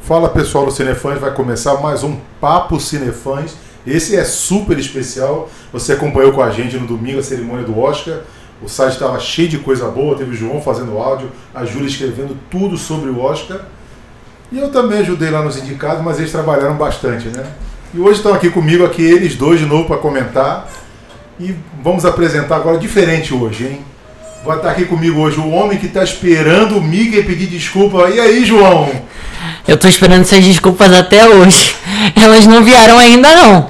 Fala pessoal do Cinefãs, vai começar mais um Papo Cinefãs. Esse é super especial. Você acompanhou com a gente no domingo a cerimônia do Oscar. O site estava cheio de coisa boa. Teve o João fazendo áudio, a Júlia escrevendo tudo sobre o Oscar. E eu também ajudei lá nos indicados, mas eles trabalharam bastante, né? E hoje estão aqui comigo, aqui eles dois de novo para comentar. E vamos apresentar agora diferente hoje, hein? Vai estar aqui comigo hoje o homem que está esperando o Miguel pedir desculpa. E aí, João? Eu tô esperando essas desculpas até hoje. Elas não vieram ainda não.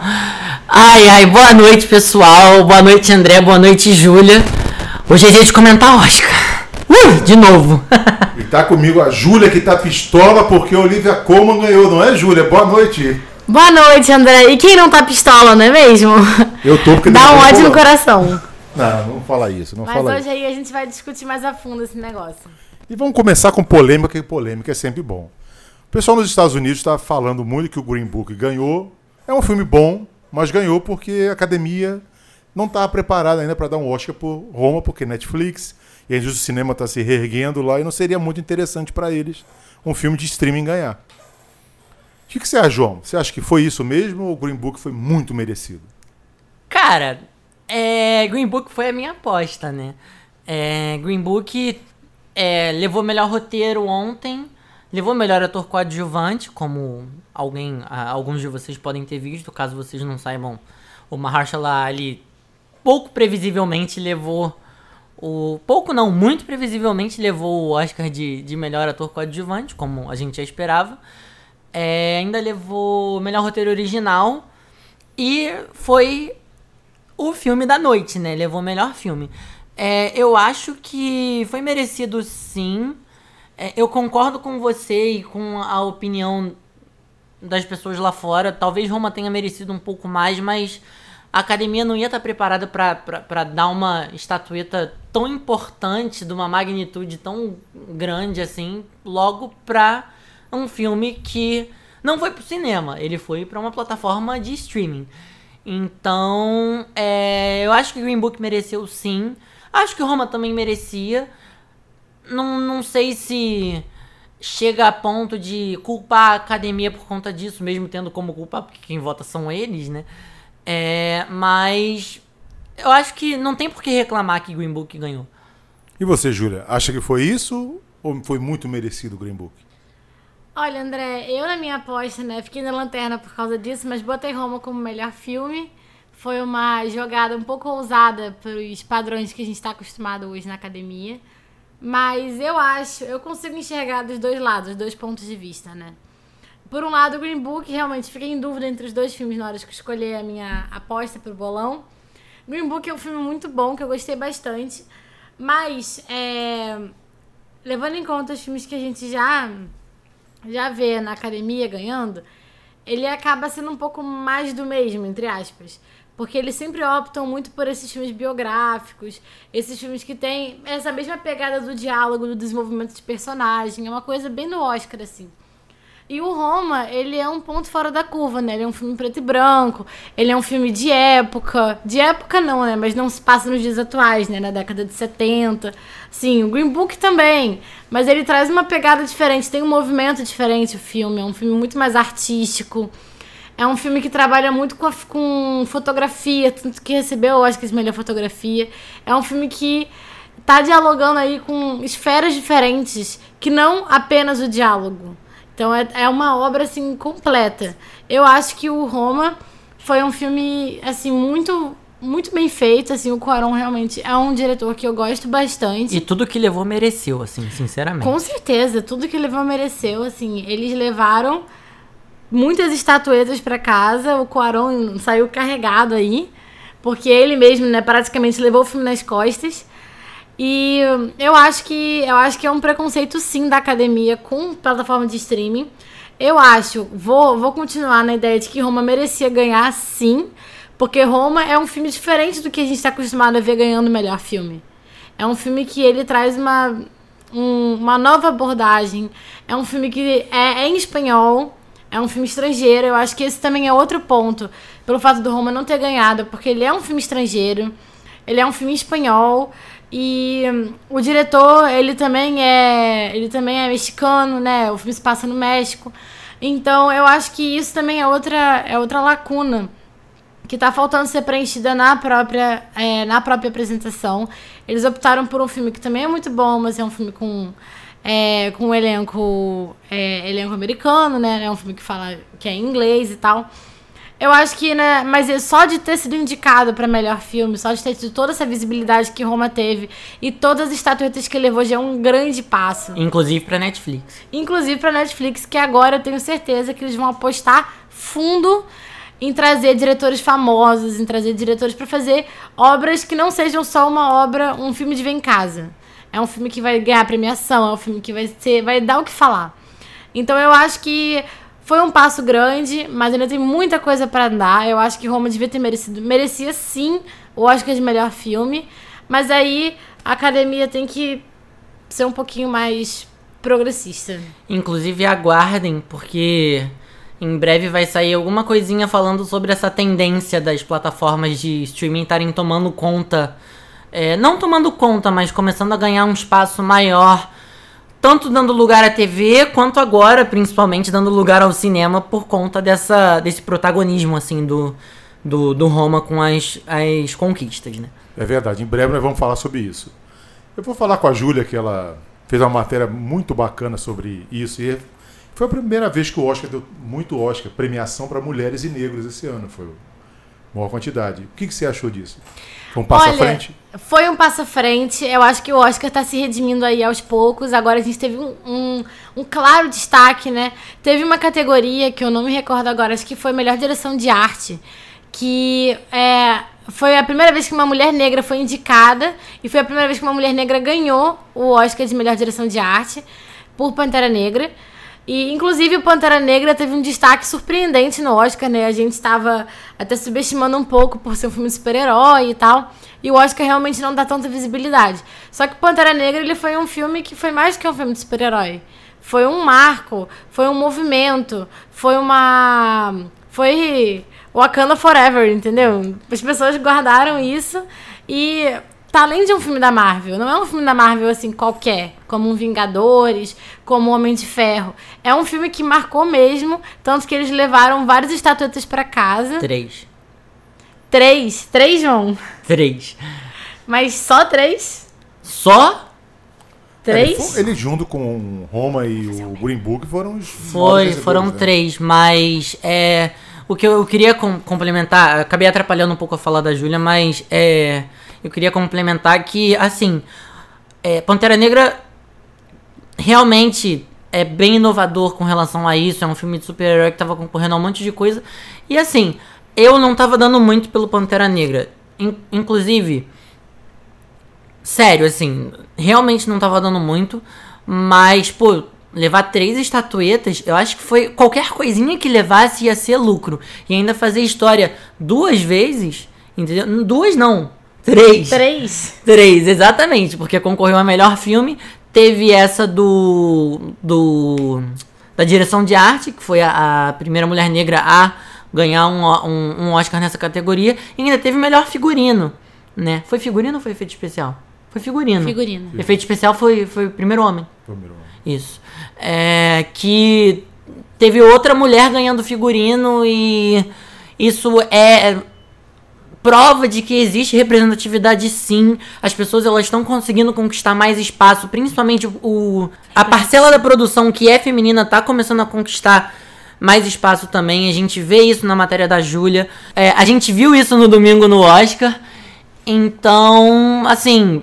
Ai, ai, boa noite, pessoal. Boa noite, André. Boa noite, Júlia. Hoje é dia de comentar Oscar. Uh, de novo. e tá comigo a Júlia que tá pistola porque a Olivia Colman ganhou, não é, Júlia? Boa noite. Boa noite, André. E quem não tá pistola, não é mesmo? Eu tô porque Dá um ódio no coração. Não, não fala isso, não Mas fala hoje isso. aí a gente vai discutir mais a fundo esse negócio. E vamos começar com polêmica, que polêmica é sempre bom. O pessoal nos Estados Unidos está falando muito que o Green Book ganhou. É um filme bom, mas ganhou porque a academia não está preparada ainda para dar um Oscar por Roma, porque Netflix e a indústria do cinema está se reerguendo lá e não seria muito interessante para eles um filme de streaming ganhar. O que, que você acha, João? Você acha que foi isso mesmo ou o Green Book foi muito merecido? Cara, é, Green Book foi a minha aposta, né? É, Green Book é, levou melhor roteiro ontem, levou melhor ator coadjuvante, como alguém, alguns de vocês podem ter visto, caso vocês não saibam, o Mahershala Ali pouco previsivelmente levou o pouco não, muito previsivelmente levou o Oscar de, de melhor ator coadjuvante, como a gente já esperava. É, ainda levou melhor roteiro original e foi o filme da noite, né? Levou o melhor filme. É, eu acho que foi merecido sim. É, eu concordo com você e com a opinião das pessoas lá fora. Talvez Roma tenha merecido um pouco mais, mas a academia não ia estar preparada para dar uma estatueta tão importante, de uma magnitude tão grande assim, logo para um filme que não foi pro cinema, ele foi para uma plataforma de streaming. Então, é, eu acho que Green Book mereceu sim. Acho que Roma também merecia. Não, não sei se chega a ponto de culpar a academia por conta disso, mesmo tendo como culpar, porque quem vota são eles, né? É, mas eu acho que não tem por que reclamar que Green Book ganhou. E você, Júlia, acha que foi isso ou foi muito merecido o Green Book? Olha, André, eu na minha aposta, né, fiquei na lanterna por causa disso, mas botei Roma como melhor filme. Foi uma jogada um pouco ousada para os padrões que a gente está acostumado hoje na academia. Mas eu acho, eu consigo enxergar dos dois lados, dois pontos de vista, né? Por um lado, o Green Book, realmente fiquei em dúvida entre os dois filmes na hora de escolher a minha aposta pro bolão. Green Book é um filme muito bom, que eu gostei bastante. Mas, é, levando em conta os filmes que a gente já, já vê na academia ganhando, ele acaba sendo um pouco mais do mesmo, entre aspas. Porque eles sempre optam muito por esses filmes biográficos, esses filmes que têm essa mesma pegada do diálogo, do desenvolvimento de personagem. É uma coisa bem no Oscar, assim. E o Roma, ele é um ponto fora da curva, né? Ele é um filme preto e branco, ele é um filme de época. De época não, né? Mas não se passa nos dias atuais, né? Na década de 70. Sim, o Green Book também. Mas ele traz uma pegada diferente, tem um movimento diferente o filme. É um filme muito mais artístico. É um filme que trabalha muito com, a, com fotografia, tanto que recebeu, eu acho que, de melhor fotografia. É um filme que tá dialogando aí com esferas diferentes, que não apenas o diálogo. Então é, é uma obra assim completa. Eu acho que o Roma foi um filme assim muito muito bem feito, assim, o Cuarón realmente é um diretor que eu gosto bastante. E tudo que levou mereceu, assim, sinceramente. Com certeza, tudo que levou mereceu, assim, eles levaram muitas estatuetas para casa, o Cuarón saiu carregado aí, porque ele mesmo, né, praticamente levou o filme nas costas. E eu acho que eu acho que é um preconceito sim da academia com plataforma de streaming. Eu acho, vou, vou continuar na ideia de que Roma merecia ganhar sim, porque Roma é um filme diferente do que a gente está acostumado a ver ganhando o melhor filme. É um filme que ele traz uma, um, uma nova abordagem. É um filme que é, é em espanhol, é um filme estrangeiro. Eu acho que esse também é outro ponto. pelo fato do Roma não ter ganhado, porque ele é um filme estrangeiro, ele é um filme espanhol e hum, o diretor, ele também é, ele também é mexicano, né? O filme se passa no México. Então, eu acho que isso também é outra é outra lacuna que tá faltando ser preenchida na própria, é, na própria apresentação. Eles optaram por um filme que também é muito bom, mas é um filme com, é, com um elenco, é, elenco americano, né? É um filme que fala que é em inglês e tal. Eu acho que, né, mas é só de ter sido indicado para melhor filme, só de ter tido toda essa visibilidade que Roma teve e todas as estatuetas que levou já é um grande passo. Inclusive pra Netflix. Inclusive pra Netflix, que agora eu tenho certeza que eles vão apostar fundo em trazer diretores famosos, em trazer diretores para fazer obras que não sejam só uma obra, um filme de ver em casa. É um filme que vai ganhar premiação, é um filme que vai ser, vai dar o que falar. Então eu acho que foi um passo grande, mas ainda tem muita coisa para andar. Eu acho que Roma devia ter merecido, merecia sim o Oscar de melhor filme, mas aí a academia tem que ser um pouquinho mais progressista. Inclusive aguardem, porque em breve vai sair alguma coisinha falando sobre essa tendência das plataformas de streaming estarem tomando conta. É, não tomando conta, mas começando a ganhar um espaço maior. Tanto dando lugar à TV, quanto agora, principalmente, dando lugar ao cinema por conta dessa, desse protagonismo, assim, do, do, do Roma com as, as conquistas, né? É verdade, em breve nós vamos falar sobre isso. Eu vou falar com a Júlia, que ela fez uma matéria muito bacana sobre isso, e foi a primeira vez que o Oscar deu muito Oscar, premiação para mulheres e negros esse ano. Foi maior quantidade. O que, que você achou disso? Foi um passo Olha, à frente? Foi um passo à frente. Eu acho que o Oscar está se redimindo aí aos poucos. Agora a gente teve um, um, um, claro destaque, né? Teve uma categoria que eu não me recordo agora, acho que foi melhor direção de arte. Que é, foi a primeira vez que uma mulher negra foi indicada e foi a primeira vez que uma mulher negra ganhou o Oscar de melhor direção de arte por Pantera Negra. E, inclusive, o Pantera Negra teve um destaque surpreendente no Oscar, né? A gente estava até subestimando um pouco por ser um filme de super-herói e tal. E o Oscar realmente não dá tanta visibilidade. Só que Pantera Negra ele foi um filme que foi mais que um filme de super-herói. Foi um marco, foi um movimento, foi uma. Foi Wakanda Forever, entendeu? As pessoas guardaram isso e tá além de um filme da Marvel. Não é um filme da Marvel assim qualquer, como um Vingadores, como um Homem de Ferro. É um filme que marcou mesmo, tanto que eles levaram várias estatuetas para casa. Três. Três? Três, João? Três. Mas só três? Só? Três? É, ele, ele, junto com Roma e o Green Book foram os Foi, foram né? três, mas é o que eu queria com, complementar, acabei atrapalhando um pouco a falar da Júlia, mas é eu queria complementar que, assim, é, Pantera Negra realmente é bem inovador com relação a isso. É um filme de super-herói que tava concorrendo a um monte de coisa. E assim, eu não tava dando muito pelo Pantera Negra. In inclusive, sério, assim, realmente não tava dando muito. Mas, pô, levar três estatuetas, eu acho que foi qualquer coisinha que levasse ia ser lucro. E ainda fazer história duas vezes, entendeu? Duas não, Três. Três? Três, exatamente, porque concorreu a melhor filme. Teve essa do. do da direção de arte, que foi a, a primeira mulher negra a ganhar um, um, um, Oscar nessa categoria. E ainda teve melhor figurino, né? Foi figurino ou foi efeito especial? Foi figurino. Figurino. Efeito especial foi, foi o primeiro homem. Primeiro homem. Isso. É, que teve outra mulher ganhando figurino e isso é prova de que existe representatividade sim. As pessoas elas estão conseguindo conquistar mais espaço, principalmente o a parcela da produção que é feminina está começando a conquistar mais espaço também. A gente vê isso na matéria da Júlia. É, a gente viu isso no domingo no Oscar. Então, assim,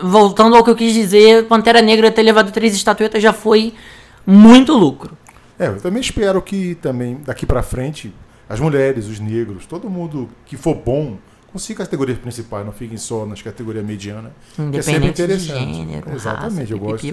voltando ao que eu quis dizer, Pantera Negra ter levado três estatuetas já foi muito lucro. É, eu também espero que também daqui para frente as mulheres, os negros, todo mundo que for bom consiga categorias principais, não fiquem só nas categorias medianas. Independente é sempre interessante. De gênero, Exatamente, raça, eu gosto.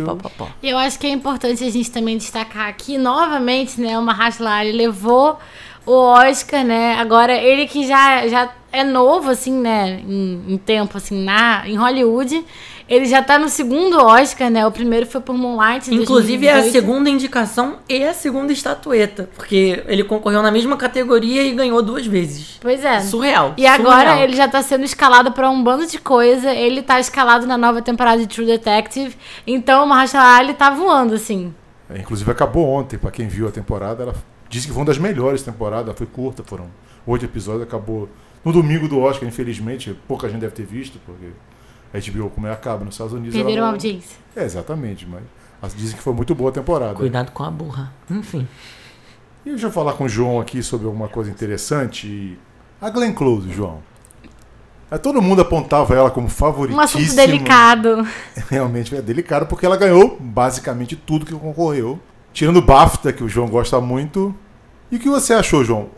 Eu acho que é importante a gente também destacar aqui novamente, né, o Mahershala levou o Oscar, né? Agora, ele que já, já é novo, assim, né? Em, em tempo, assim, na, em Hollywood. Ele já tá no segundo Oscar, né? O primeiro foi por Moonlight. Inclusive é a 2018. segunda indicação e a segunda estatueta. Porque ele concorreu na mesma categoria e ganhou duas vezes. Pois é. Surreal. E agora surreal. ele já tá sendo escalado pra um bando de coisa. Ele tá escalado na nova temporada de True Detective. Então o Mahershala Ali tá voando, assim. É, inclusive acabou ontem, pra quem viu a temporada, ela disse que foi uma das melhores temporadas, foi curta, foram oito episódios, acabou no domingo do Oscar, infelizmente, pouca gente deve ter visto, porque a HBO, como é, acaba nos Estados Unidos. ela Perderam a não- audiência. É, exatamente, mas dizem que foi muito boa a temporada. Cuidado com a burra. Enfim. E deixa eu falar com o João aqui sobre alguma coisa interessante. A Glenn Close, João. É, Todo mundo apontava ela como Um favoritíssima. assunto delicado. Realmente é delicado, porque ela ganhou basicamente tudo que concorreu. Tirando o BAFTA, que o João gosta muito. E o que você achou, João?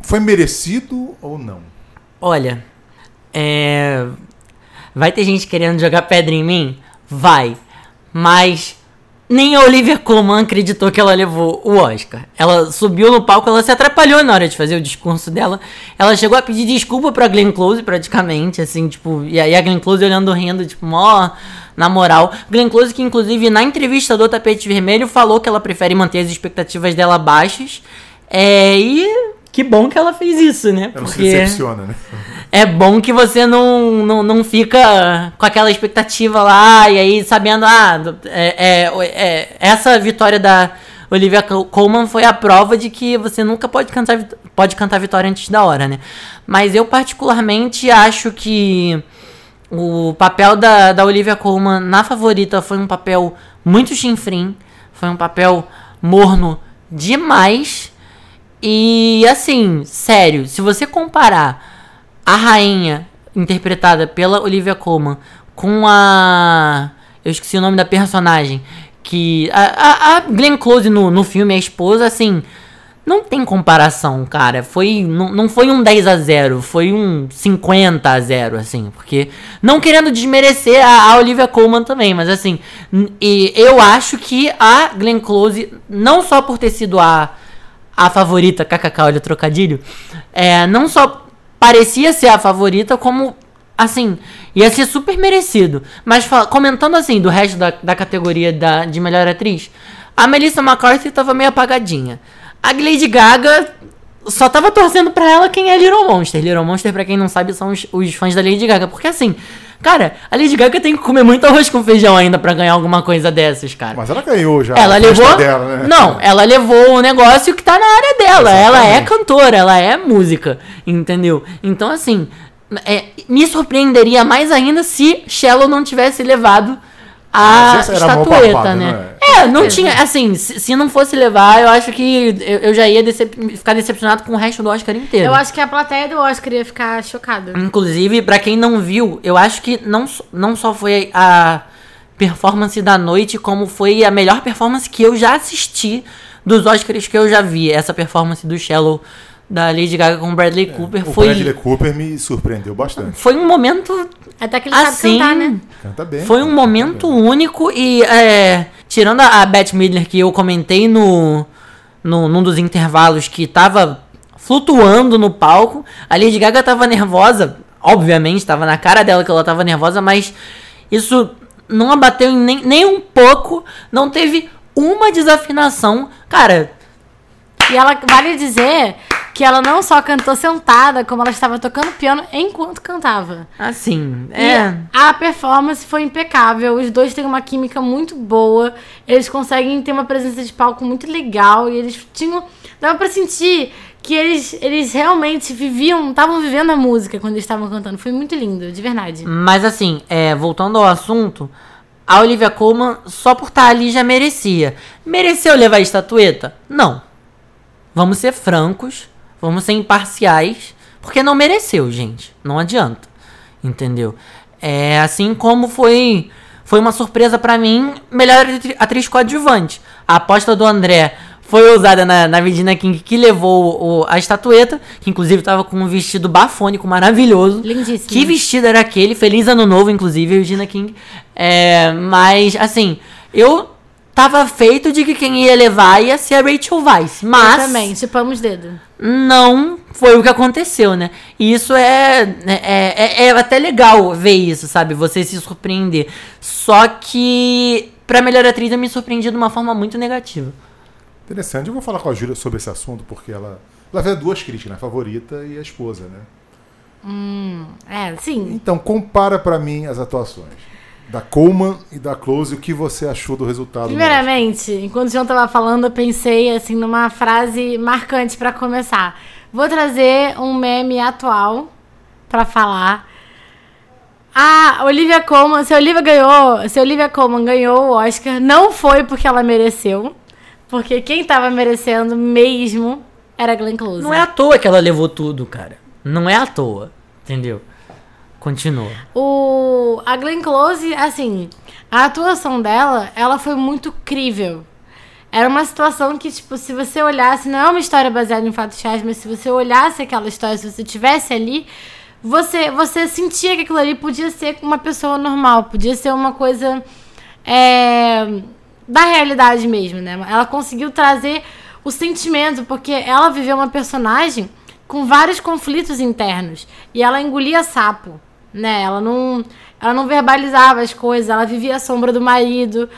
Foi merecido ou não? Olha, é. Vai ter gente querendo jogar pedra em mim? Vai. Mas nem a Olivia Colman acreditou que ela levou o Oscar. Ela subiu no palco, ela se atrapalhou na hora de fazer o discurso dela. Ela chegou a pedir desculpa pra Glenn Close, praticamente, assim, tipo, e aí a Glenn Close olhando rindo, tipo, mó na moral. Glenn Close, que inclusive na entrevista do Tapete Vermelho falou que ela prefere manter as expectativas dela baixas. É, e que bom que ela fez isso, né? Ela não se decepciona, né? É bom que você não, não, não fica com aquela expectativa lá e aí sabendo, ah, é, é, é, essa vitória da Olivia Colman foi a prova de que você nunca pode cantar, pode cantar vitória antes da hora, né? Mas eu particularmente acho que o papel da, da Olivia Colman na favorita foi um papel muito chinfrim, foi um papel morno demais. E assim, sério, se você comparar a rainha interpretada pela Olivia Colman com a. Eu esqueci o nome da personagem. Que. A, a, a Glenn Close no, no filme, a esposa, assim. Não tem comparação, cara. Foi, não, não foi um 10 a 0 foi um 50 a 0 assim. Porque. Não querendo desmerecer a, a Olivia Colman também, mas assim. E eu acho que a Glenn Close, não só por ter sido a a favorita, kkk, olha o trocadilho, é, não só parecia ser a favorita, como, assim, ia ser super merecido. Mas comentando, assim, do resto da, da categoria da, de melhor atriz, a Melissa McCarthy tava meio apagadinha. A Lady Gaga só tava torcendo pra ela quem é Little Monster. Little Monster, pra quem não sabe, são os, os fãs da Lady Gaga. Porque, assim, cara, a Lady Gaga tem que comer muito arroz com feijão ainda pra ganhar alguma coisa dessas, cara. Mas ela ganhou já. Ela levou. Dela, né? Não, ela levou o negócio que tá na área dela. Ela é Exatamente. cantora, ela é música. Entendeu? Então, assim, é, me surpreenderia mais ainda se Shallow não tivesse levado a estatueta, papada, né? não é? É, não tinha. Assim, se, se não fosse levar, eu acho que eu, eu já ia decep- ficar decepcionado com o resto do Oscar inteiro. Eu acho que a plateia do Oscar ia ficar chocada. Inclusive, pra quem não viu, eu acho que não, só- não só foi a performance da noite, como foi a melhor performance que eu já assisti dos Oscars que eu já vi. Essa performance do Shallow da Lady Gaga com Bradley Cooper O foi, Bradley Cooper me surpreendeu bastante. foi um momento Até que ele assim. sabe cantar, né? Canta bem. Foi um momento bem. único e, é, tirando a, a Beth Midler que eu comentei no, no, num dos intervalos que tava flutuando no palco, a Lady Gaga tava nervosa, obviamente, tava na cara dela que ela tava nervosa, mas isso não abateu em nem, nem um pouco, não teve uma desafinação. Cara, E ela, vale dizer que ela não só cantou sentada, como ela estava tocando piano enquanto cantava. assim, E é. a performance foi impecável. Os dois têm uma química muito boa. Eles conseguem ter uma presença de palco muito legal. E eles tinham. Dava pra sentir que eles, eles realmente viviam, estavam vivendo a música quando eles estavam cantando. Foi muito lindo, de verdade. Mas assim, é, voltando ao assunto, a Olivia Colman, só por estar ali, já merecia. Mereceu levar a estatueta? Não. Vamos ser francos, vamos ser imparciais, porque não mereceu, gente. Não adianta. Entendeu? É assim como foi foi uma surpresa pra mim, melhor atri- atriz coadjuvante. A aposta do André foi usada na, na Virginia King, que levou o- a estatueta, que inclusive tava com um vestido bafônico maravilhoso. Lindíssimo. Que vestido era aquele? Feliz ano novo, inclusive, Regina King. É, mas, assim, eu tava feito de que quem ia levar ia ser a Rachel Weisz. Mas Eu também, chupamos dedo. não foi o que aconteceu, né? E isso é, é, é, é até legal ver isso, sabe? Você se surpreender. Só que, pra melhor atriz, eu me surpreendi de uma forma muito negativa. Interessante. Eu vou falar com a Júlia sobre esse assunto, porque ela, ela vê duas críticas, né? A favorita e a esposa, né? É, sim. Então, compara pra mim as atuações da Coleman e da Close. O que você achou do resultado? Primeiramente, enquanto o João tava falando, eu pensei assim numa frase marcante pra começar. Vou trazer um meme atual pra falar. A Olivia Colman, se a Olivia ganhou, se a Olivia Colman ganhou o Oscar, não foi porque ela mereceu, porque quem tava merecendo mesmo era a Glenn Close. Não é à toa que ela levou tudo, cara. Não é à toa. Entendeu? Continua. O, a Glenn Close, assim, a atuação dela, ela foi muito crível. Era uma situação que, tipo, se você olhasse, não é uma história baseada em fatos reais, mas se você olhasse aquela história, se você tivesse ali, você, você sentia que aquilo ali podia ser uma pessoa normal, podia ser uma coisa é, da realidade mesmo, né? Ela conseguiu trazer o sentimento, porque ela viveu uma personagem com vários conflitos internos. E ela engolia sapo, né? Ela não, ela não verbalizava as coisas, ela vivia à sombra do marido,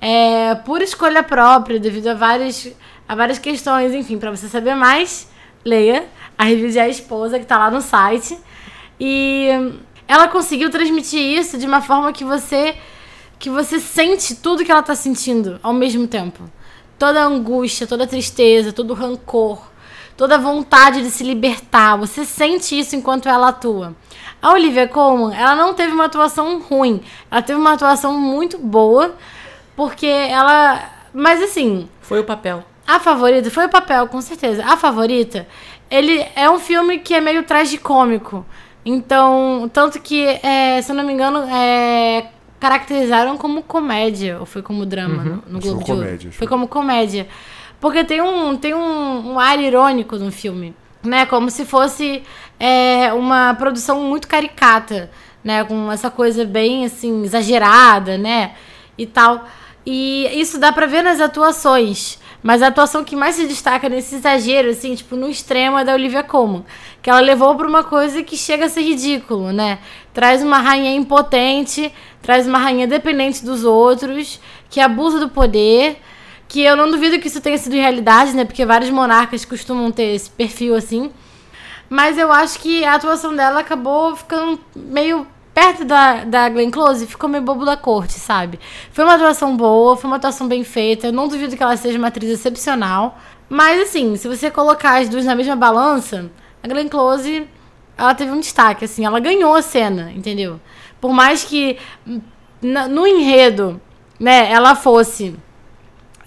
é, por escolha própria, devido a várias, a várias questões. Enfim, para você saber mais, leia a review de A Esposa, que tá lá no site. E ela conseguiu transmitir isso de uma forma que você que você sente tudo que ela tá sentindo ao mesmo tempo. Toda a angústia, toda a tristeza, todo o rancor, toda a vontade de se libertar. Você sente isso enquanto ela atua. A Olivia Colman, ela não teve uma atuação ruim. Ela teve uma atuação muito boa, porque ela. Mas assim, Foi o papel. a favorita foi o papel, com certeza. A favorita, ele é um filme que é meio tragicômico. Então, tanto que, é, se eu não me engano, é, caracterizaram como comédia, ou foi como drama no, no que Globo foi de Ouro? comédia, Foi como comédia. Porque tem um, tem um, um ar irônico no filme, né? Como se fosse é, uma produção muito caricata, né? Com essa coisa bem, assim, exagerada, né? E tal. E isso dá pra ver nas atuações. Mas a atuação que mais se destaca nesse exagero, assim, tipo, no extremo é da Olivia Colman. Que ela levou pra uma coisa que chega a ser ridículo, né? Traz uma rainha impotente, traz uma rainha dependente dos outros, que abusa do poder. Que eu não duvido que isso tenha sido realidade, né? Porque vários monarcas costumam ter esse perfil assim. Mas eu acho que a atuação dela acabou ficando meio perto da, da Glenn Close, ficou meio bobo da corte, sabe? Foi uma atuação boa, foi uma atuação bem feita. Eu não duvido que ela seja uma atriz excepcional. Mas assim, se você colocar as duas na mesma balança, a Glenn Close, ela teve um destaque, assim, ela ganhou a cena, entendeu? Por mais que hum, no enredo, né, ela fosse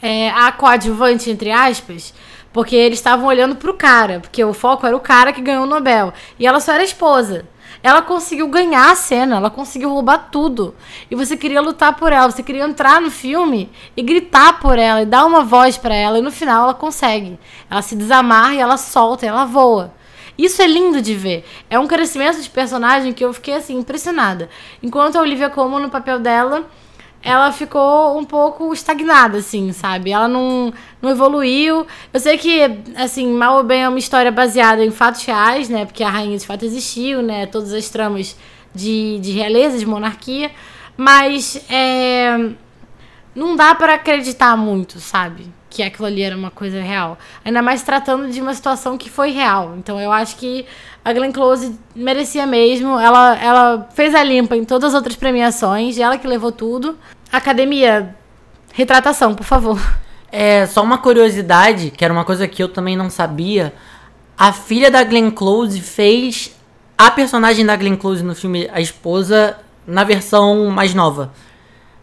é, a coadjuvante, entre aspas, porque eles estavam olhando pro cara, porque o foco era o cara que ganhou o Nobel. E ela só era esposa. Ela conseguiu ganhar a cena, ela conseguiu roubar tudo. E você queria lutar por ela, você queria entrar no filme e gritar por ela, e dar uma voz pra ela, e no final ela consegue. Ela se desamarra e ela solta, e ela voa. Isso é lindo de ver. É um crescimento de personagem que eu fiquei assim impressionada. Enquanto a Olivia Colman no papel dela, ela ficou um pouco estagnada, assim, sabe? Ela não, não evoluiu. Eu sei que, assim, mal ou bem é uma história baseada em fatos reais, né? Porque a rainha de fato existiu, né? Todas as tramas de, de realeza, de monarquia. Mas é, não dá pra acreditar muito, sabe? Que aquilo ali era uma coisa real. Ainda mais tratando de uma situação que foi real. Então eu acho que a Glenn Close merecia mesmo. Ela, ela fez a limpa em todas as outras premiações. Ela que levou tudo. Academia, retratação, por favor. É, só uma curiosidade, que era uma coisa que eu também não sabia. A filha da Glenn Close fez a personagem da Glenn Close no filme A Esposa na versão mais nova.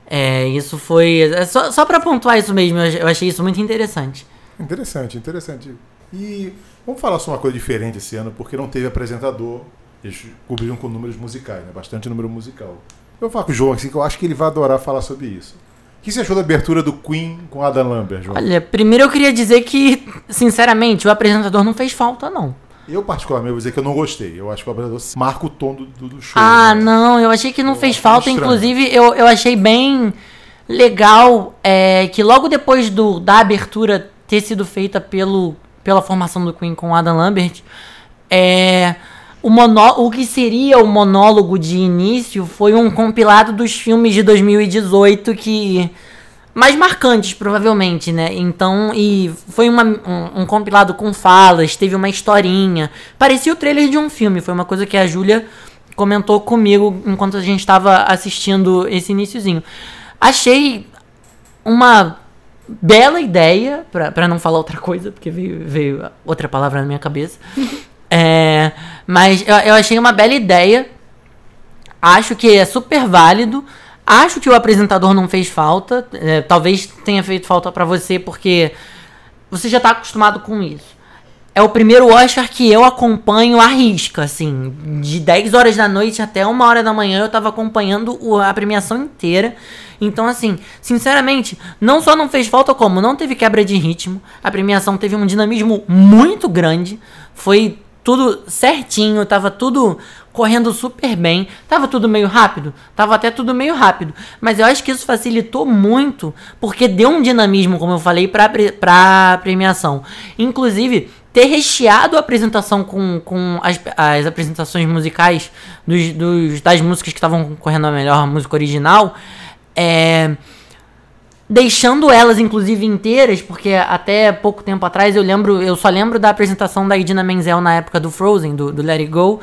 É, isso foi. é só, só pra pontuar isso mesmo, eu achei isso muito interessante. Interessante, interessante. E vamos falar sobre uma coisa diferente esse ano, porque não teve apresentador. Eles cobriram com números musicais, né? Bastante número musical. Eu vou falar com o João assim, que eu acho que ele vai adorar falar sobre isso. O que você achou da abertura do Queen com Adam Lambert, João? Olha, primeiro eu queria dizer que, sinceramente, o apresentador não fez falta, não. Eu, particularmente, vou dizer que eu não gostei. Eu acho que o apresentador marca o tom do, do, show. Ah, né? não, eu achei que não Eu fez falta. estranho. Inclusive, eu, eu achei bem legal é que logo depois do, da abertura ter sido feita pelo, pela formação do Queen com Adam Lambert, é, o, monó o que seria o monólogo de início foi um compilado dos filmes de 2018 que mais marcantes, provavelmente, né? Então, e foi uma, um, um, compilado com falas, teve uma historinha. Parecia o trailer de um filme, foi uma coisa que a Júlia comentou comigo enquanto a gente estava assistindo esse iníciozinho. Achei uma bela ideia, para não falar outra coisa, porque veio, veio outra palavra na minha cabeça. é, mas eu, eu achei uma bela ideia. Acho que é super válido. Acho que o apresentador não fez falta. É, talvez tenha feito falta para você porque você já tá acostumado com isso. É o primeiro Oscar que eu acompanho à risca, assim. De 10 horas da noite até 1 hora da manhã eu tava acompanhando a premiação inteira. Então, assim, sinceramente, não só não fez falta, como não teve quebra de ritmo. A premiação teve um dinamismo muito grande. Foi tudo certinho, tava tudo correndo super bem. Tava tudo meio rápido? Tava até tudo meio rápido. Mas eu acho que isso facilitou muito, porque deu um dinamismo, como eu falei, pra, pra premiação. Inclusive, ter recheado a apresentação com, com as, as apresentações musicais dos, dos das músicas que estavam concorrendo a melhor música original. É deixando elas inclusive inteiras, porque até pouco tempo atrás eu lembro, eu só lembro da apresentação da Idina Menzel na época do Frozen, do, do Let It Go,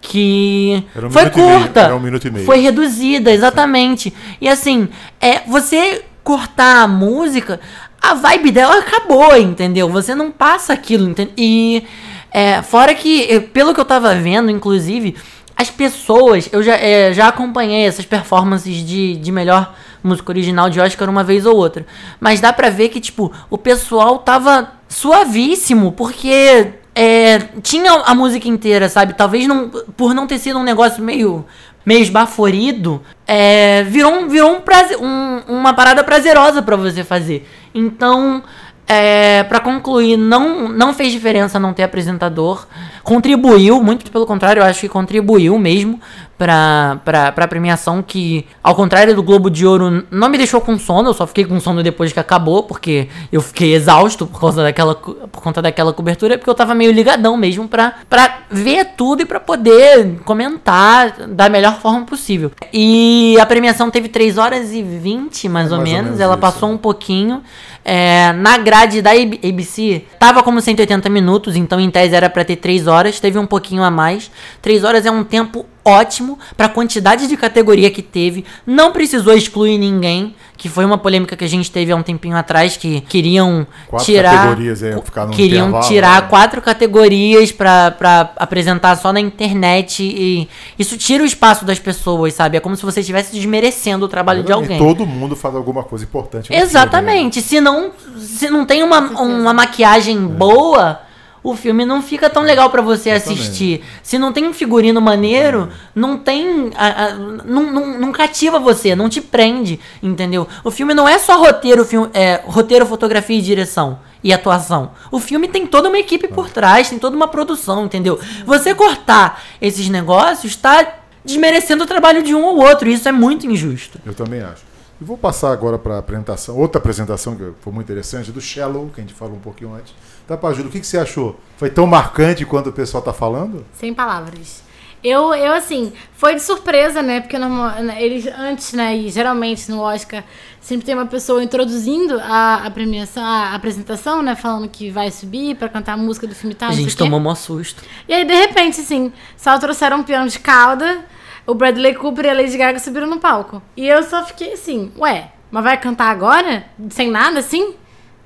que um foi curta, um foi reduzida, exatamente. E assim, é você cortar a música, a vibe dela acabou, entendeu? Você não passa aquilo, entende? E é, fora que, pelo que eu tava vendo, inclusive, as pessoas, eu já, é, já acompanhei essas performances de, de melhor música original de Oscar uma vez ou outra. Mas dá pra ver que, tipo, o pessoal tava suavíssimo, porque é, tinha a música inteira, sabe? Talvez não, por não ter sido um negócio meio meio esbaforido, é, virou, um, virou um prazer, um, uma parada prazerosa para você fazer. Então, é, para concluir, não, não fez diferença não ter apresentador. Contribuiu, muito pelo contrário, eu acho que contribuiu mesmo pra, pra, pra premiação que, ao contrário do Globo de Ouro, não me deixou com sono, eu só fiquei com sono depois que acabou, porque eu fiquei exausto por causa daquela, por conta daquela cobertura, porque eu tava meio ligadão mesmo pra, pra ver tudo e pra poder comentar da melhor forma possível. E a premiação teve 3 horas e 20, mais, é, ou, mais menos, ou menos, ela isso. passou um pouquinho. É, na grade da ABC, tava como 180 minutos, então em tese era para ter 3 horas, teve um pouquinho a mais. 3 horas é um tempo ótimo para a quantidade de categoria que teve, não precisou excluir ninguém, que foi uma polêmica que a gente teve há um tempinho atrás que queriam quatro tirar categorias aí, ficar queriam tirar né? quatro categorias para apresentar só na internet e isso tira o espaço das pessoas, sabe? É como se você estivesse desmerecendo o trabalho de alguém. todo mundo faz alguma coisa importante. Exatamente. Filme, né? Se não se não tem uma, uma maquiagem é. boa, o filme não fica tão legal para você assistir. Se não tem um figurino maneiro, não tem. A, a, não, não, não, cativa você, não te prende, entendeu? O filme não é só roteiro, filme, é, roteiro, fotografia e direção e atuação. O filme tem toda uma equipe por trás, tem toda uma produção, entendeu? Você cortar esses negócios tá desmerecendo o trabalho de um ou outro, e isso é muito injusto. Eu também acho. E vou passar agora para a apresentação, outra apresentação que foi muito interessante, do Shallow, que a gente falou um pouquinho antes Tá, Pajulo, o que, que você achou? Foi tão marcante quanto o pessoal tá falando? Sem palavras. Eu, eu assim, foi de surpresa, né? Porque normal, né, eles antes, né? E geralmente no Oscar sempre tem uma pessoa introduzindo a, a premiação, a apresentação, né? Falando que vai subir para cantar a música do filme tal. A gente tomou um susto. E aí, de repente, assim, só trouxeram um piano de cauda, o Bradley Cooper e a Lady Gaga subiram no palco. E eu só fiquei assim, ué, mas vai cantar agora? Sem nada, assim?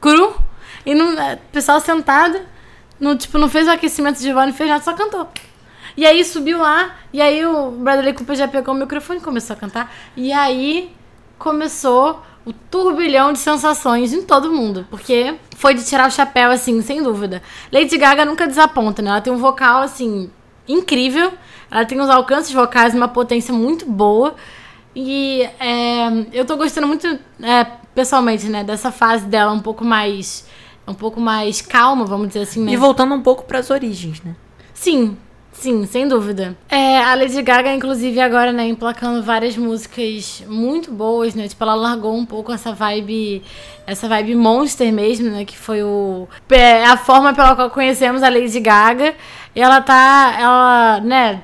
Cru? E não, o é, pessoal sentado, no, tipo, não fez o aquecimento de não fez nada, só cantou. E aí subiu lá, e aí o Bradley Cooper já pegou o microfone e começou a cantar. E aí começou o turbilhão de sensações em todo mundo, porque foi de tirar o chapéu, assim, sem dúvida. Lady Gaga nunca desaponta, né? Ela tem um vocal, assim, incrível. Ela tem uns alcances vocais, uma potência muito boa. E é, eu tô gostando muito, é, pessoalmente, né, dessa fase dela um pouco mais um pouco mais calma, vamos dizer assim, né? E voltando um pouco para as origens, né? Sim, Sim, sem dúvida. É, a Lady Gaga, inclusive, agora, né, emplacando várias músicas muito boas, né? Tipo, ela largou um pouco essa vibe, essa vibe monster mesmo, né? Que foi o é, a forma pela qual conhecemos a Lady Gaga. E ela tá, ela, né,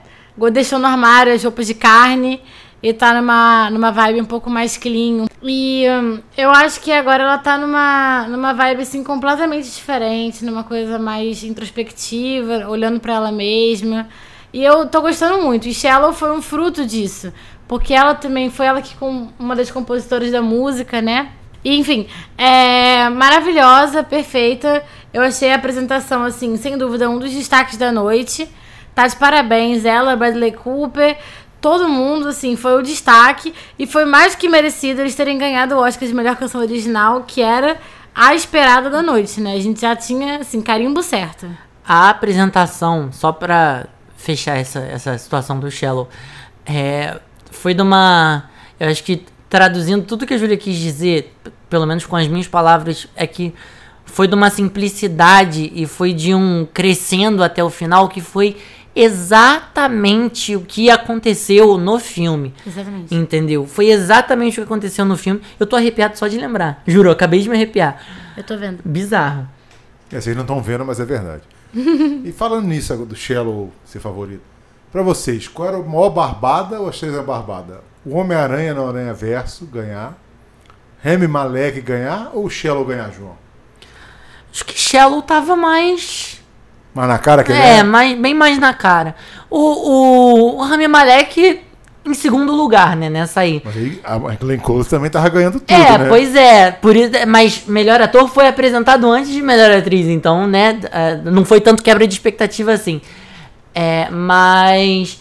deixou no armário as roupas de carne e tá numa, numa vibe um pouco mais clean. E hum, eu acho que agora ela tá numa, numa vibe assim completamente diferente, numa coisa mais introspectiva, olhando para ela mesma. E eu tô gostando muito. E Shallow foi um fruto disso. Porque ela também foi ela que com uma das compositoras da música, né? E, enfim, é maravilhosa, perfeita. Eu achei a apresentação, assim, sem dúvida, um dos destaques da noite. Tá de parabéns, ela, Bradley Cooper todo mundo, assim, foi o destaque. E foi mais que merecido eles terem ganhado o Oscar de melhor canção original, que era a esperada da noite, né? A gente já tinha, assim, carimbo certo. A apresentação, só pra fechar essa, essa situação do Shallow, é, foi de uma. Eu acho que traduzindo tudo que a Júlia quis dizer, pelo menos com as minhas palavras, é que foi de uma simplicidade e foi de um crescendo até o final que foi exatamente o que aconteceu no filme. Exatamente. Entendeu? Foi exatamente o que aconteceu no filme. Eu tô arrepiado só de lembrar. Juro, acabei de me arrepiar. Eu tô vendo. Bizarro. É, vocês não estão vendo, mas é verdade. e falando nisso do Shallow ser favorito, para vocês, qual era o maior barbada ou a Estrela Barbada? O Homem-Aranha no Aranha Verso ganhar? Remy Malek ganhar ou o Shallow ganhar, João? Acho que Shallow tava mais mais na cara que ele é? É, mais, bem mais na cara. O, o, o Rami Malek em segundo lugar, né, nessa aí. Mas aí a Glenn Close também tava ganhando tudo, é, né? pois é. Por isso, mas melhor ator foi apresentado antes de melhor atriz, então, né, é, não foi tanto quebra de expectativa assim. É, mas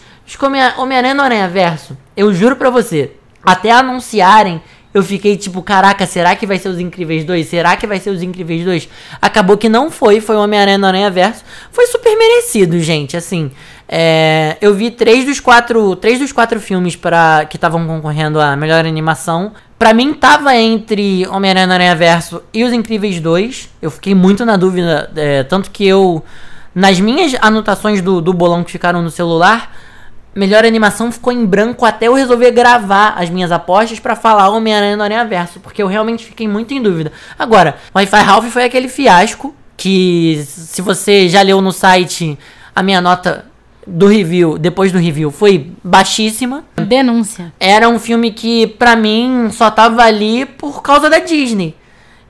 Homem-Aranha no Aranha Verso, eu juro pra você, até anunciarem eu fiquei tipo, caraca, será que vai ser os Incríveis 2? Será que vai ser os Incríveis 2? Acabou que não foi, foi o Homem-Aranha no Aranha Verso. Foi super merecido, gente, assim. É, eu vi três dos quatro, três dos quatro filmes para que estavam concorrendo a melhor animação. Para mim tava entre Homem-Aranha no Aranha Verso e os Incríveis 2. Eu fiquei muito na dúvida, é, tanto que eu nas minhas anotações do, do bolão que ficaram no celular, melhor animação ficou em branco até eu resolver gravar as minhas apostas para falar Homem-Aranha no Aranha Verso, porque eu realmente fiquei muito em dúvida. Agora, Wi-Fi Ralph foi aquele fiasco que, se você já leu no site, a minha nota do review, depois do review, foi baixíssima. Denúncia. Era um filme que, pra mim, só tava ali por causa da Disney.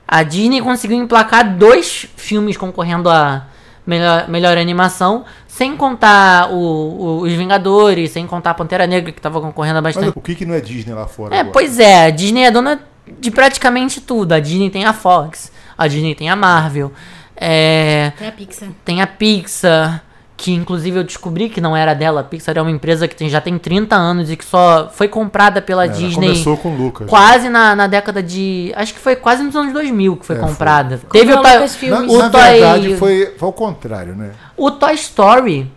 A Disney conseguiu emplacar dois filmes concorrendo a melhor, melhor animação, sem contar o, o, os Vingadores, sem contar a Pantera Negra, que tava concorrendo bastante. Mas o que, que não é Disney lá fora? É, agora? pois é, a Disney é dona de praticamente tudo. A Disney tem a Fox, a Disney tem a Marvel. É, tem a Pixar. Tem a Pixar que inclusive eu descobri que não era dela. A Pixar é uma empresa que tem, já tem 30 anos e que só foi comprada pela é, Disney. Começou com o Lucas. Quase na, na década de. Acho que foi quase nos anos 2000 que foi é, comprada. Foi. Teve o, Toy, na, o na Toy. verdade, foi, foi o contrário, né? O Toy Story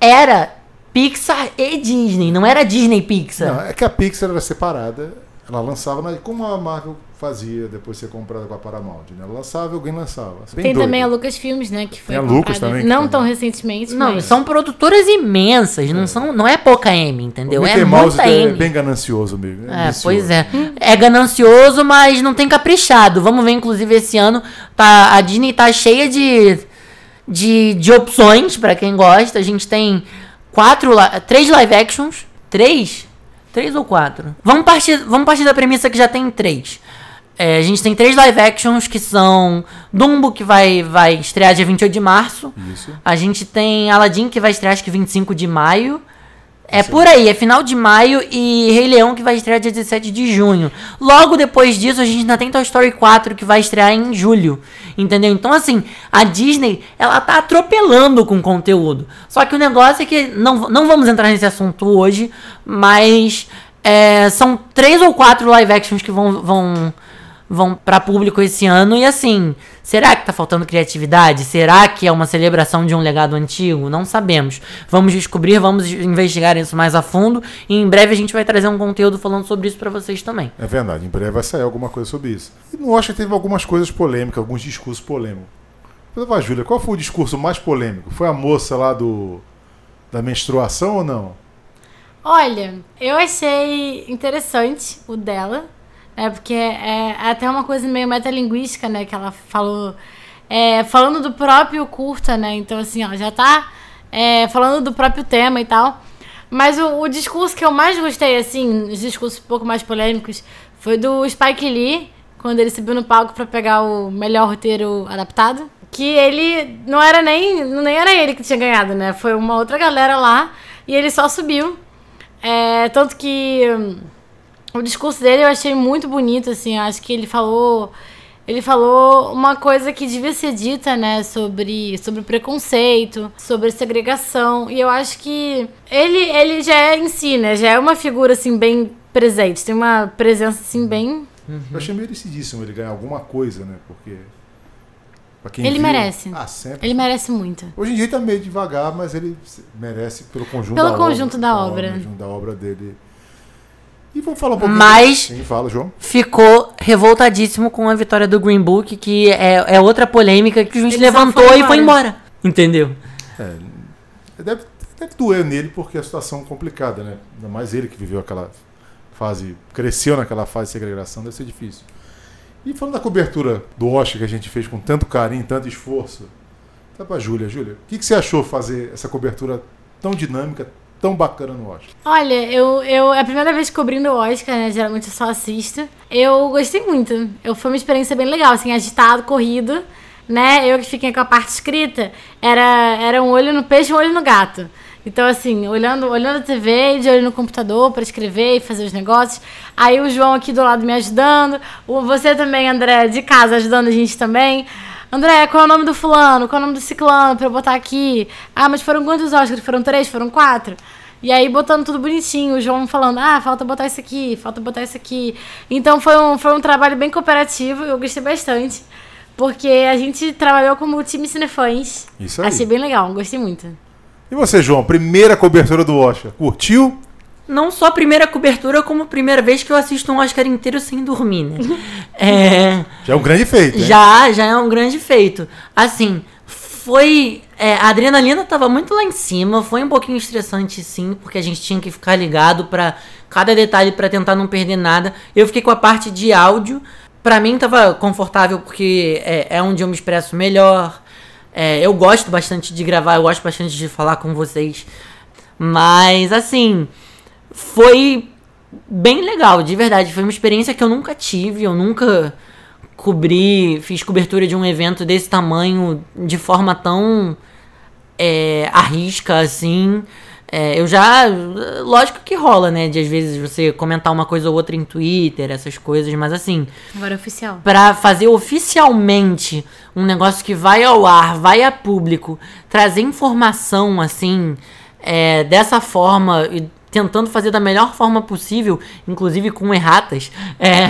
era Pixar e Disney, não era Disney Pixar. Não, é que a Pixar era separada. Ela lançava, como a Marvel fazia depois de ser comprada com a Paramount. Né? Ela lançava e alguém lançava. Bem Tem doido. também a Lucas Filmes, né? Que foi Tem a Lucas também. Não tão recentemente. Não, mas... são produtoras imensas. Não, é. são, não é pouca M, entendeu? O é muita é M. bem ganancioso mesmo. É, é pois é. É ganancioso, mas não tem caprichado. Vamos ver, inclusive, esse ano. Tá, a Disney tá cheia de, de, de opções para quem gosta. A gente tem quatro, três live actions. Três? Três ou quatro? Vamos partir, vamos partir da premissa que já tem três. É, a gente tem três live actions que são Dumbo, que vai, vai estrear dia 28 de março. Isso. A gente tem Aladdin, que vai estrear acho que 25 de maio. É Sim. por aí, é final de maio e Rei Leão que vai estrear dia 17 de junho. Logo depois disso, a gente ainda tem Toy Story 4 que vai estrear em julho. Entendeu? Então, assim, a Disney, ela tá atropelando com conteúdo. Só que o negócio é que, não, não vamos entrar nesse assunto hoje, mas é, são três ou quatro live actions que vão, vão vão para público esse ano e assim, será que tá faltando criatividade? Será que é uma celebração de um legado antigo? Não sabemos. Vamos descobrir, vamos investigar isso mais a fundo e em breve a gente vai trazer um conteúdo falando sobre isso para vocês também. É verdade, em breve vai sair alguma coisa sobre isso. E no Oscar teve algumas coisas polêmicas, alguns discursos polêmicos. Vai, Júlia, qual foi o discurso mais polêmico? Foi a moça lá do da menstruação ou não? Olha, eu achei interessante o dela, né? Porque é, é até uma coisa meio metalinguística, né? Que ela falou. é, falando do próprio curta, né? Então, assim, ó, já tá é, falando do próprio tema e tal. Mas o, o discurso que eu mais gostei, assim, os discursos um pouco mais polêmicos, foi do Spike Lee, quando ele subiu no palco pra pegar o melhor roteiro adaptado. Que ele não era nem. Nem era ele que tinha ganhado, né? Foi uma outra galera lá. E ele só subiu. É, tanto que o discurso dele eu achei muito bonito, assim. eu Acho que ele falou. Ele falou uma coisa que devia ser dita, né, sobre, sobre preconceito, sobre segregação. E eu acho que ele, ele já é em si, né? Já é uma figura, assim, bem presente. Tem uma presença, assim, bem. Eu achei merecidíssimo ele ganhar alguma coisa, né? Porque. Pra quem Ele viu- merece. Ah, sempre. Ele merece muito. Hoje em dia tá meio devagar, mas ele merece pelo conjunto Pelo da conjunto obra. da obra. conjunto da obra dele. E vamos falar um pouquinho. Mas- Sim, fala, João. Ficou revoltadíssimo com a vitória do Green Book, que é, é outra polêmica que o juiz Ele só levantou foi e foi embora. Entendeu? Deve, deve doer nele porque é a situação é complicada, né? Ainda mais ele que viveu aquela fase, cresceu naquela fase de segregação, deve ser difícil. E falando da cobertura do Oscar que a gente fez com tanto carinho, tanto esforço, tá pra Júlia. Júlia, o que, que você achou fazer essa cobertura tão dinâmica, tão bacana no Oscar? Olha, eu, eu é a primeira vez cobrindo o Oscar, né? Geralmente eu só assisto. Eu gostei muito. Eu, foi uma experiência bem legal, assim, agitado, corrido, né? Eu que fiquei com a parte escrita, era, era um olho no peixe e um olho no gato. Então, assim, olhando, olhando a TV e de olho no computador para escrever e fazer os negócios. Aí o João aqui do lado me ajudando. Você também, André, de casa, ajudando a gente também. André, qual é o nome do fulano? Qual é o nome do ciclano pra eu botar aqui? Ah, mas foram quantos Oscars? Foram três? Foram quatro? E aí botando tudo bonitinho, o João falando, ah, falta botar isso aqui, falta botar isso aqui. Então foi um, foi um trabalho bem cooperativo, eu gostei bastante. Porque a gente trabalhou como time cinefãs. Isso aí. Achei bem legal, gostei muito. E você, João, primeira cobertura do Oscar, curtiu? Não só a primeira cobertura, como a primeira vez que eu assisto um Oscar inteiro sem dormir, né? é. Já é um grande feito, hein? Já, já é um grande feito. Assim, foi. é, a adrenalina tava muito lá em cima, foi um pouquinho estressante sim, porque a gente tinha que ficar ligado pra cada detalhe pra tentar não perder nada. Eu fiquei com a parte de áudio. Pra mim tava confortável porque é, é onde eu me expresso melhor. É, eu gosto bastante de gravar, eu gosto bastante de falar com vocês. Mas assim, foi bem legal, de verdade. Foi uma experiência que eu nunca tive, eu nunca cobri, fiz cobertura de um evento desse tamanho de forma tão é, arrisca assim. É, eu já. Lógico que rola, né? De às vezes você comentar uma coisa ou outra em Twitter, essas coisas, mas assim, Agora é oficial. Pra fazer oficialmente um negócio que vai ao ar, vai a público, trazer informação assim, é, dessa forma e tentando fazer da melhor forma possível, inclusive com erratas, é,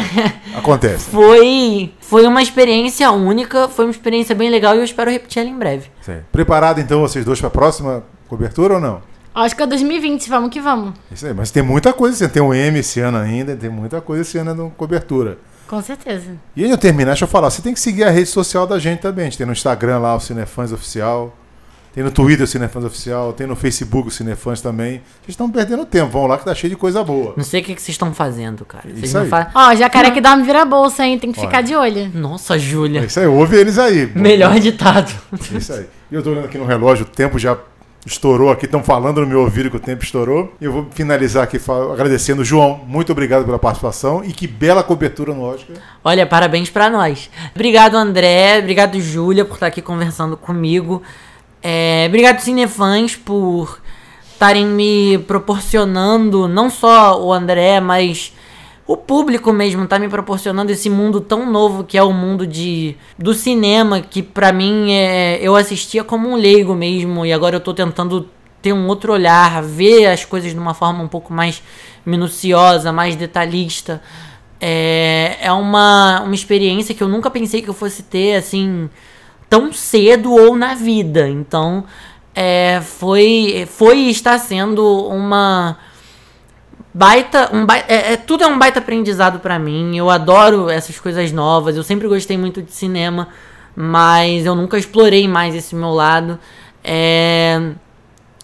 Acontece. foi foi uma experiência única, foi uma experiência bem legal e eu espero repetir ela em breve. Sim. Preparado então vocês dois para a próxima cobertura ou não? Oscar 2020, vamos que vamos. Isso aí, mas tem muita coisa, você tem um M esse ano ainda, tem muita coisa esse ano na cobertura. Com certeza. E antes de eu terminar, deixa eu falar, você tem que seguir a rede social da gente também. A gente tem no Instagram lá o Cinefãs Oficial, tem no Twitter o Cinefãs Oficial, tem no Facebook o Cinefãs também. Vocês estão perdendo tempo, vão lá que tá cheio de coisa boa. Não sei o que, que vocês estão fazendo, cara. Vocês Isso não aí. fazem. Ó, jacaré que dá uma vira-bolsa, hein? Tem que ficar Olha. de olho. Nossa, É Júlia. isso aí, ouve eles aí. Melhor ditado. É isso aí. E eu tô olhando aqui no relógio, o tempo já estourou aqui, estão falando no meu ouvido que o tempo estourou. E eu vou finalizar aqui agradecendo. João, muito obrigado pela participação e que bela cobertura no Oscar. Olha, parabéns pra nós. Obrigado, André. Obrigado, Júlia, por estar aqui conversando comigo. É, obrigado, Cinefãs, por estarem me proporcionando, não só o André, mas o público mesmo tá me proporcionando esse mundo tão novo que é o mundo de do cinema, que pra mim é, eu assistia como um leigo mesmo e agora eu tô tentando ter um outro olhar, ver as coisas de uma forma um pouco mais minuciosa, mais detalhista. É, é uma, uma experiência que eu nunca pensei que eu fosse ter assim tão cedo ou na vida. Então, é, foi, foi e está sendo uma baita, um baita é, é- tudo é um baita aprendizado pra mim. Eu adoro essas coisas novas. Eu sempre gostei muito de cinema, mas eu nunca explorei mais esse meu lado. É,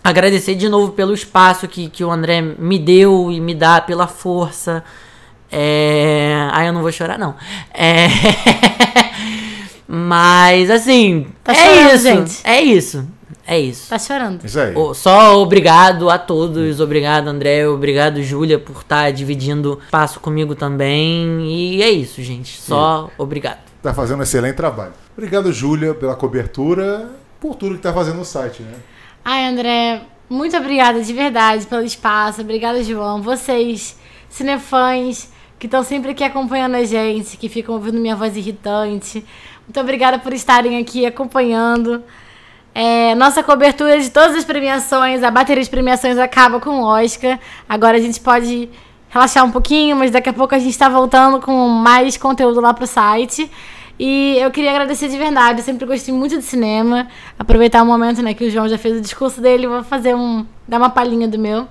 agradecer de novo pelo espaço que, que o André me deu e me dá, pela força. É... Ah, eu não vou chorar, não. É... Mas, assim, Tá é chorando, isso. gente. É isso. É isso. Tá chorando. Isso aí. Só obrigado a todos, obrigado André, obrigado Júlia por estar dividindo espaço comigo também. E é isso, gente. Só obrigado. Tá fazendo um excelente trabalho. Obrigado, Júlia, pela cobertura, por tudo que tá fazendo no site, né? Ai, André, muito obrigada de verdade pelo espaço. Obrigada, João. Vocês, cinefãs, que estão sempre aqui acompanhando a gente, que ficam ouvindo minha voz irritante. Muito obrigada por estarem aqui acompanhando. É, nossa cobertura de todas as premiações, a bateria de premiações acaba com o Oscar. Agora a gente pode relaxar um pouquinho, mas daqui a pouco a gente está voltando com mais conteúdo lá pro site. E eu queria agradecer de verdade, eu sempre gostei muito de cinema. Aproveitar o momento né, que o João já fez o discurso dele, vou fazer um. dar uma palhinha do meu.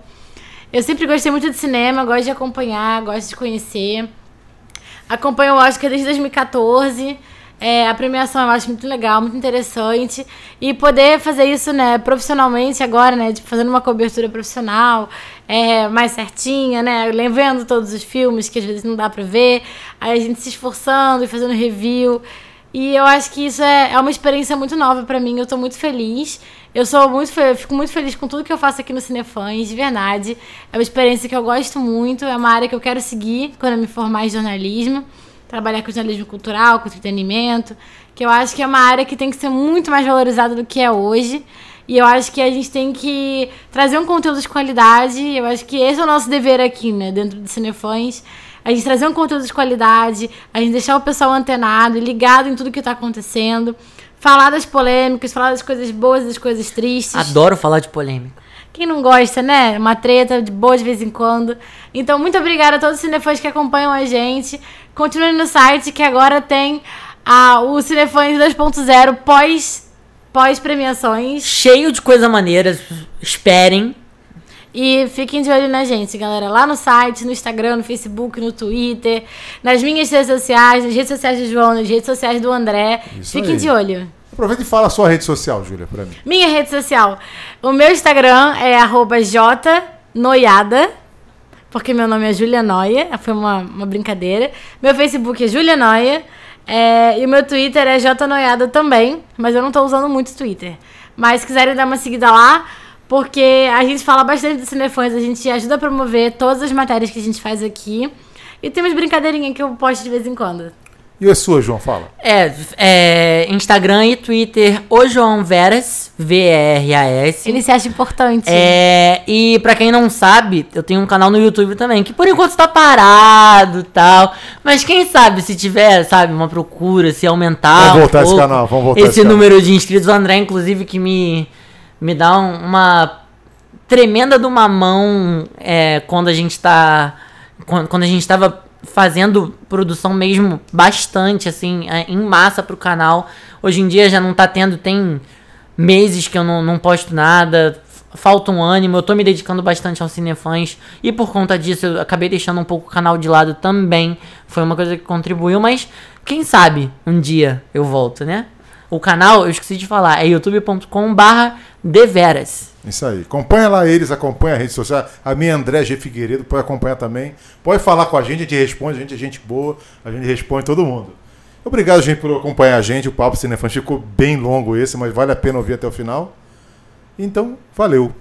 Eu sempre gostei muito de cinema, gosto de acompanhar, gosto de conhecer. Acompanho o Oscar desde 2014. É, a premiação eu acho muito legal, muito interessante. E poder fazer isso, né, profissionalmente agora, né, tipo, fazendo uma cobertura profissional, é, mais certinha, né, vendo todos os filmes que às vezes não dá pra ver, aí a gente se esforçando e fazendo review. E eu acho que isso é, é uma experiência muito nova pra mim, eu tô muito feliz. Eu sou muito eu fico muito feliz com tudo que eu faço aqui no Cinefãs, de verdade. É uma experiência que eu gosto muito, é uma área que eu quero seguir quando eu me formar em jornalismo trabalhar com jornalismo cultural, com entretenimento, que eu acho que é uma área que tem que ser muito mais valorizada do que é hoje. E eu acho que a gente tem que trazer um conteúdo de qualidade. Eu acho que esse é o nosso dever aqui, né, dentro de Cinefãs. A gente trazer um conteúdo de qualidade, a gente deixar o pessoal antenado, ligado em tudo que está acontecendo, falar das polêmicas, falar das coisas boas e das coisas tristes. Adoro falar de polêmica. Quem não gosta, né? Uma treta de boa de vez em quando. Então, muito obrigada a todos os cinefãs que acompanham a gente. Continuem no site que agora tem a, o Cinefãs 2.0 pós, pós premiações. Cheio de coisa maneira. Esperem. E fiquem de olho na gente, galera. Lá no site, no Instagram, no Facebook, no Twitter, nas minhas redes sociais, nas redes sociais do João, nas redes sociais do André. Isso fiquem aí. de olho. Aproveita e fala a sua rede social, Júlia, pra mim. Minha rede social. O meu Instagram é jnoiada, porque meu nome é Julia Noia. Foi uma, uma brincadeira. Meu Facebook é Julia Noia. é, e o meu Twitter é jnoiada também, mas eu não tô usando muito o Twitter. Mas se quiserem dar uma seguida lá, porque a gente fala bastante do Cinefãs, a gente ajuda a promover todas as matérias que a gente faz aqui. E tem umas brincadeirinhas que eu posto de vez em quando. E a sua, João, fala. É, é, Instagram e Twitter, o João Veras, V-E-R-A-S. Ele se acha importante. É, e pra quem não sabe, eu tenho um canal no YouTube também, que por enquanto tá parado e tal. Mas quem sabe se tiver, sabe, uma procura, se aumentar. Vamos um voltar esse pouco canal, vamos voltar Esse esse canal. número de inscritos, o André, inclusive, que me, me dá um- uma tremenda de uma mão é, quando a gente tá. Quando, quando a gente tava fazendo produção mesmo bastante, assim, é, em massa pro canal. Hoje em dia já não tá tendo, tem meses que eu não, não posto nada, falta um ânimo, eu tô me dedicando bastante aos cinefãs e por conta disso eu acabei deixando um pouco o canal de lado também. Foi uma coisa que contribuiu, mas quem sabe um dia eu volto, né? O canal, eu esqueci de falar, é youtube.com barra deveras. Isso aí. Acompanha lá eles, acompanha a rede social. A minha André G. Figueiredo pode acompanhar também. Pode falar com a gente, a gente responde, a gente é gente boa, a gente responde todo mundo. Obrigado, gente, por acompanhar a gente. O Papo Cinefãs ficou bem longo esse, mas vale a pena ouvir até o final. Então, valeu.